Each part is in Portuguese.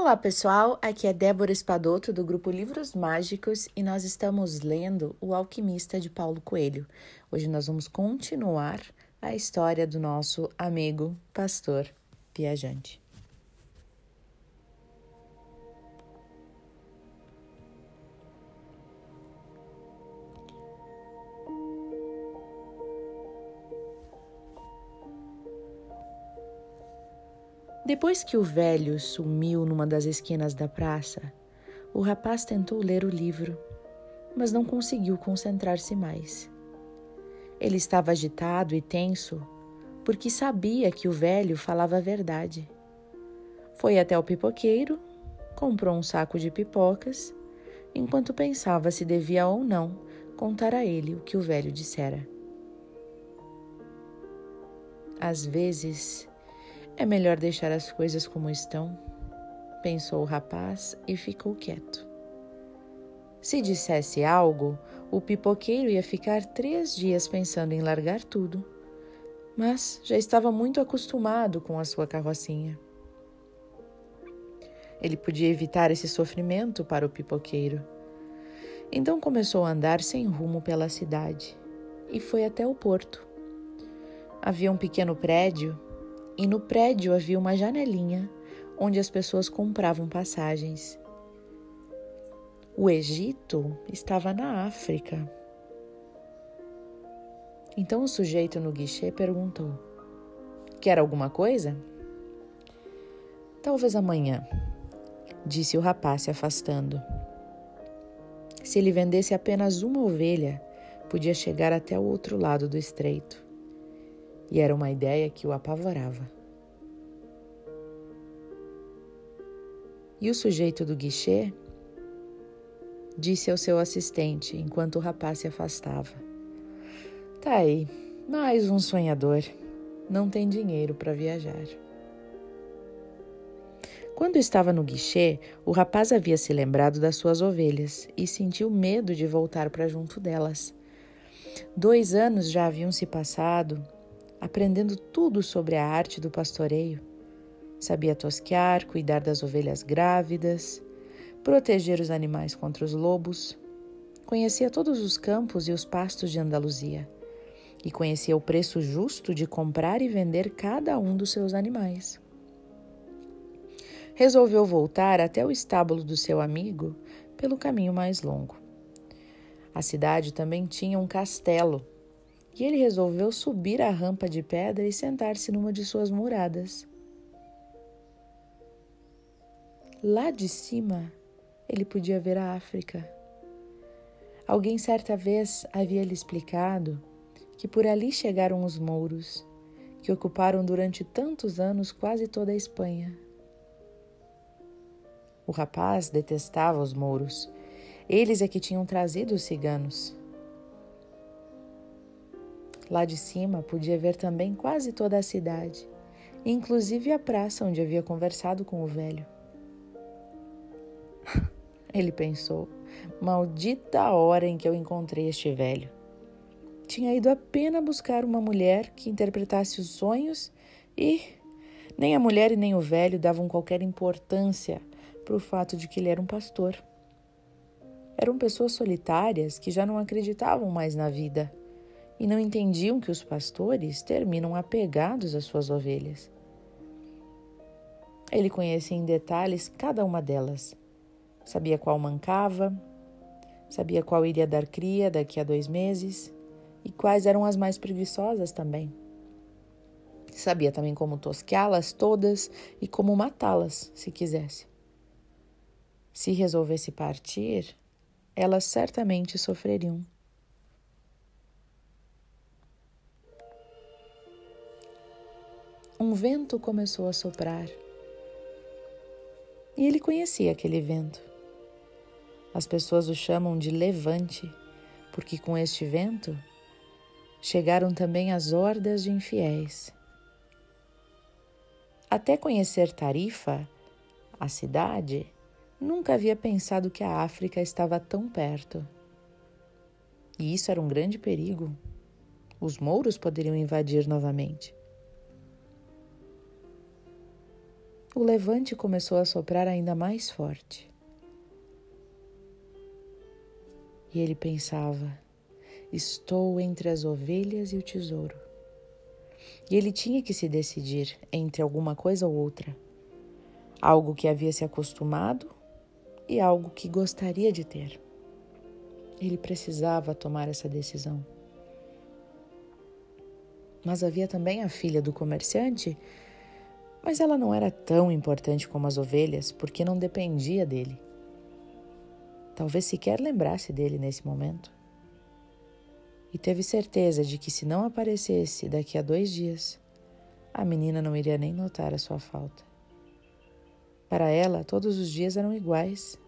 Olá pessoal, aqui é Débora Espadoto do grupo Livros Mágicos e nós estamos lendo O Alquimista de Paulo Coelho. Hoje nós vamos continuar a história do nosso amigo pastor viajante. Depois que o velho sumiu numa das esquinas da praça, o rapaz tentou ler o livro, mas não conseguiu concentrar-se mais. Ele estava agitado e tenso porque sabia que o velho falava a verdade. Foi até o pipoqueiro, comprou um saco de pipocas, enquanto pensava se devia ou não contar a ele o que o velho dissera. Às vezes, é melhor deixar as coisas como estão, pensou o rapaz e ficou quieto. Se dissesse algo, o pipoqueiro ia ficar três dias pensando em largar tudo, mas já estava muito acostumado com a sua carrocinha. Ele podia evitar esse sofrimento para o pipoqueiro. Então começou a andar sem rumo pela cidade e foi até o porto. Havia um pequeno prédio e no prédio havia uma janelinha onde as pessoas compravam passagens. O Egito estava na África. Então o sujeito no guichê perguntou: Quer alguma coisa? Talvez amanhã, disse o rapaz se afastando. Se ele vendesse apenas uma ovelha, podia chegar até o outro lado do estreito e era uma ideia que o apavorava. E o sujeito do guichê disse ao seu assistente enquanto o rapaz se afastava: Tá aí, mais um sonhador. Não tem dinheiro para viajar. Quando estava no guichê, o rapaz havia se lembrado das suas ovelhas e sentiu medo de voltar para junto delas. Dois anos já haviam se passado aprendendo tudo sobre a arte do pastoreio. Sabia tosquear, cuidar das ovelhas grávidas, proteger os animais contra os lobos. Conhecia todos os campos e os pastos de Andaluzia e conhecia o preço justo de comprar e vender cada um dos seus animais. Resolveu voltar até o estábulo do seu amigo pelo caminho mais longo. A cidade também tinha um castelo e ele resolveu subir a rampa de pedra e sentar-se numa de suas muradas. Lá de cima, ele podia ver a África. Alguém certa vez havia lhe explicado que por ali chegaram os mouros, que ocuparam durante tantos anos quase toda a Espanha. O rapaz detestava os mouros. Eles é que tinham trazido os ciganos. Lá de cima podia ver também quase toda a cidade, inclusive a praça onde havia conversado com o velho. Ele pensou: maldita hora em que eu encontrei este velho. Tinha ido apenas buscar uma mulher que interpretasse os sonhos e nem a mulher e nem o velho davam qualquer importância para o fato de que ele era um pastor. Eram pessoas solitárias que já não acreditavam mais na vida e não entendiam que os pastores terminam apegados às suas ovelhas. Ele conhecia em detalhes cada uma delas. Sabia qual mancava, sabia qual iria dar cria daqui a dois meses e quais eram as mais preguiçosas também. Sabia também como tosqueá-las todas e como matá-las, se quisesse. Se resolvesse partir, elas certamente sofreriam. Um vento começou a soprar. E ele conhecia aquele vento. As pessoas o chamam de levante, porque com este vento chegaram também as hordas de infiéis. Até conhecer Tarifa, a cidade, nunca havia pensado que a África estava tão perto. E isso era um grande perigo. Os mouros poderiam invadir novamente. O levante começou a soprar ainda mais forte. E ele pensava: estou entre as ovelhas e o tesouro. E ele tinha que se decidir entre alguma coisa ou outra. Algo que havia se acostumado e algo que gostaria de ter. Ele precisava tomar essa decisão. Mas havia também a filha do comerciante, mas ela não era tão importante como as ovelhas, porque não dependia dele. Talvez sequer lembrasse dele nesse momento e teve certeza de que se não aparecesse daqui a dois dias, a menina não iria nem notar a sua falta. Para ela, todos os dias eram iguais.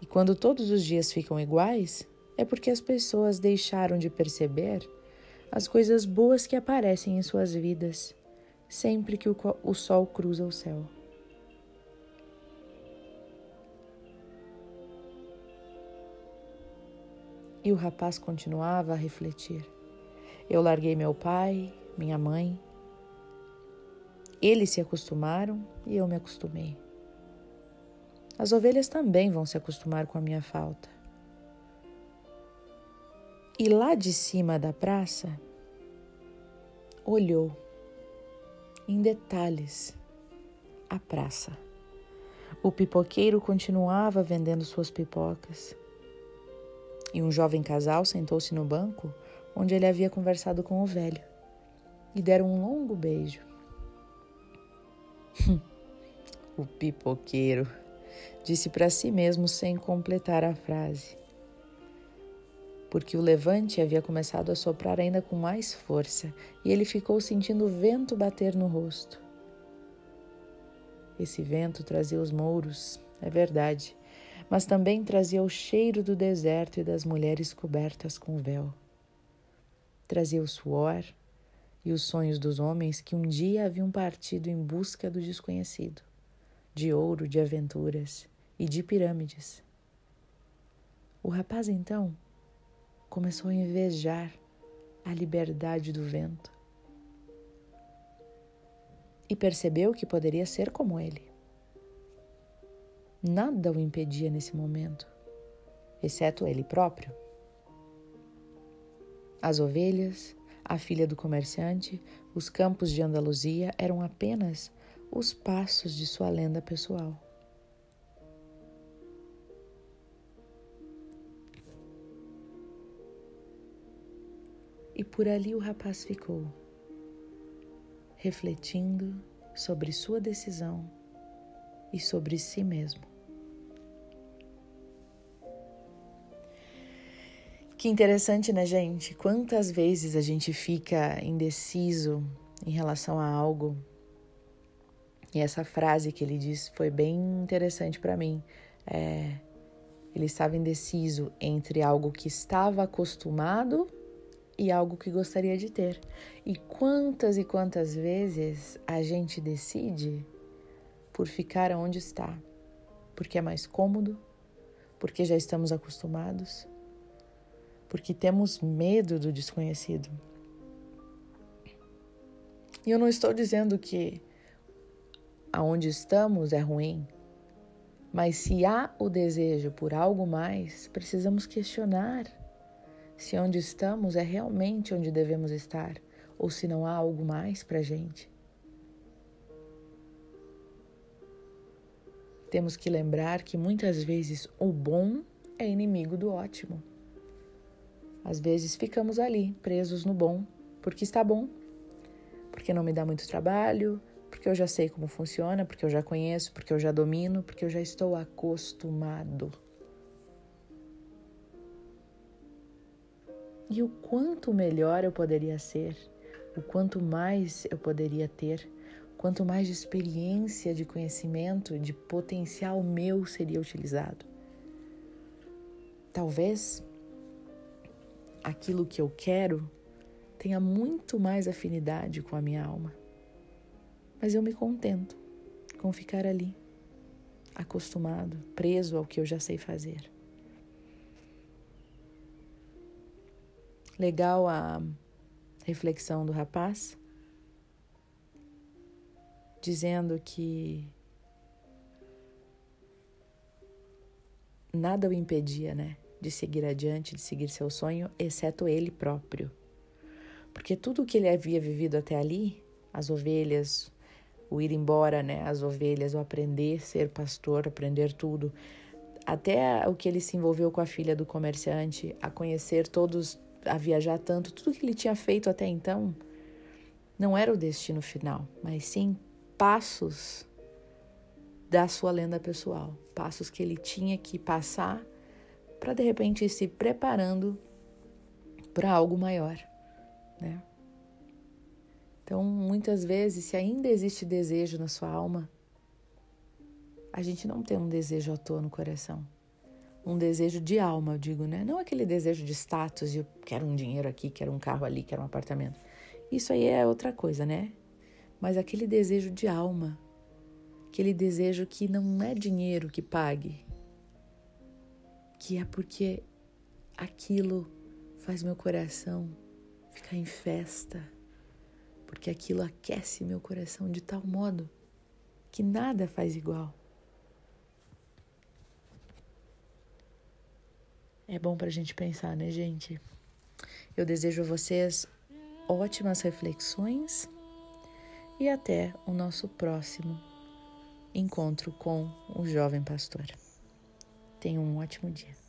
E quando todos os dias ficam iguais, é porque as pessoas deixaram de perceber as coisas boas que aparecem em suas vidas sempre que o, sol cruza o céu. E o rapaz continuava a refletir. Eu larguei meu pai, minha mãe. Eles se acostumaram e eu me acostumei. As ovelhas também vão se acostumar com a minha falta. E lá de cima da praça, olhou em detalhes a praça. O pipoqueiro continuava vendendo suas pipocas e um jovem casal sentou-se no banco onde ele havia conversado com o velho e deram um longo beijo. o pipoqueiro disse para si mesmo sem completar a frase, porque o levante havia começado a soprar ainda com mais força e ele ficou sentindo o vento bater no rosto. Esse vento trazia os mouros, é verdade, mas também trazia o cheiro do deserto e das mulheres cobertas com véu. Trazia o suor e os sonhos dos homens que um dia haviam partido em busca do desconhecido, de ouro, de aventuras e de pirâmides. O rapaz então começou a invejar a liberdade do vento e percebeu que poderia ser como ele. Nada o impedia nesse momento, exceto ele próprio. As ovelhas, a filha do comerciante, os campos de Andaluzia eram apenas os passos de sua lenda pessoal. E por ali o rapaz ficou, refletindo sobre sua decisão e sobre si mesmo. Que interessante, né, gente? Quantas vezes a gente fica indeciso em relação a algo. E essa frase que ele disse foi bem interessante para mim. É, ele estava indeciso entre algo que estava acostumado e algo que gostaria de ter. E quantas e quantas vezes a gente decide por ficar onde está? Porque é mais cômodo, porque já estamos acostumados porque temos medo do desconhecido. E eu não estou dizendo que aonde estamos é ruim, mas se há o desejo por algo mais, precisamos questionar se onde estamos é realmente onde devemos estar ou se não há algo mais para gente. Temos que lembrar que muitas vezes o bom é inimigo do ótimo. Às vezes ficamos ali, presos no bom, porque está bom, porque não me dá muito trabalho, porque eu já sei como funciona, porque eu já conheço, porque eu já domino, porque eu já estou acostumado. E o quanto melhor eu poderia ser, o quanto mais eu poderia ter, quanto mais de experiência, de conhecimento, de potencial meu seria utilizado. Talvez aquilo que eu quero tenha muito mais afinidade com a minha alma. Mas eu me contento com ficar ali, acostumado, preso ao que eu já sei fazer. Legal a reflexão do rapaz dizendo que nada o impedia, né, de seguir adiante, de seguir seu sonho, exceto ele próprio. Porque tudo o que ele havia vivido até ali, as ovelhas, o ir embora, né, as ovelhas, o aprender a ser pastor, aprender tudo, até o que ele se envolveu com a filha do comerciante, a conhecer todos, a viajar tanto, tudo que ele tinha feito até então, não era o destino final, mas sim passos da sua lenda pessoal, passos que ele tinha que passar para de repente ir se preparando para algo maior, né? Então, muitas vezes, se ainda existe desejo na sua alma, a gente não tem um desejo à toa no coração. Um desejo de alma, eu digo, né? Não aquele desejo de status, de quero um dinheiro aqui, quero um carro ali, quero um apartamento. Isso aí é outra coisa, né? Mas aquele desejo de alma, aquele desejo que não é dinheiro que pague, que é porque aquilo faz meu coração ficar em festa, porque aquilo aquece meu coração de tal modo que nada faz igual. É bom para a gente pensar, né, gente? Eu desejo a vocês ótimas reflexões e até o nosso próximo encontro com o jovem pastor. Tenha um ótimo dia.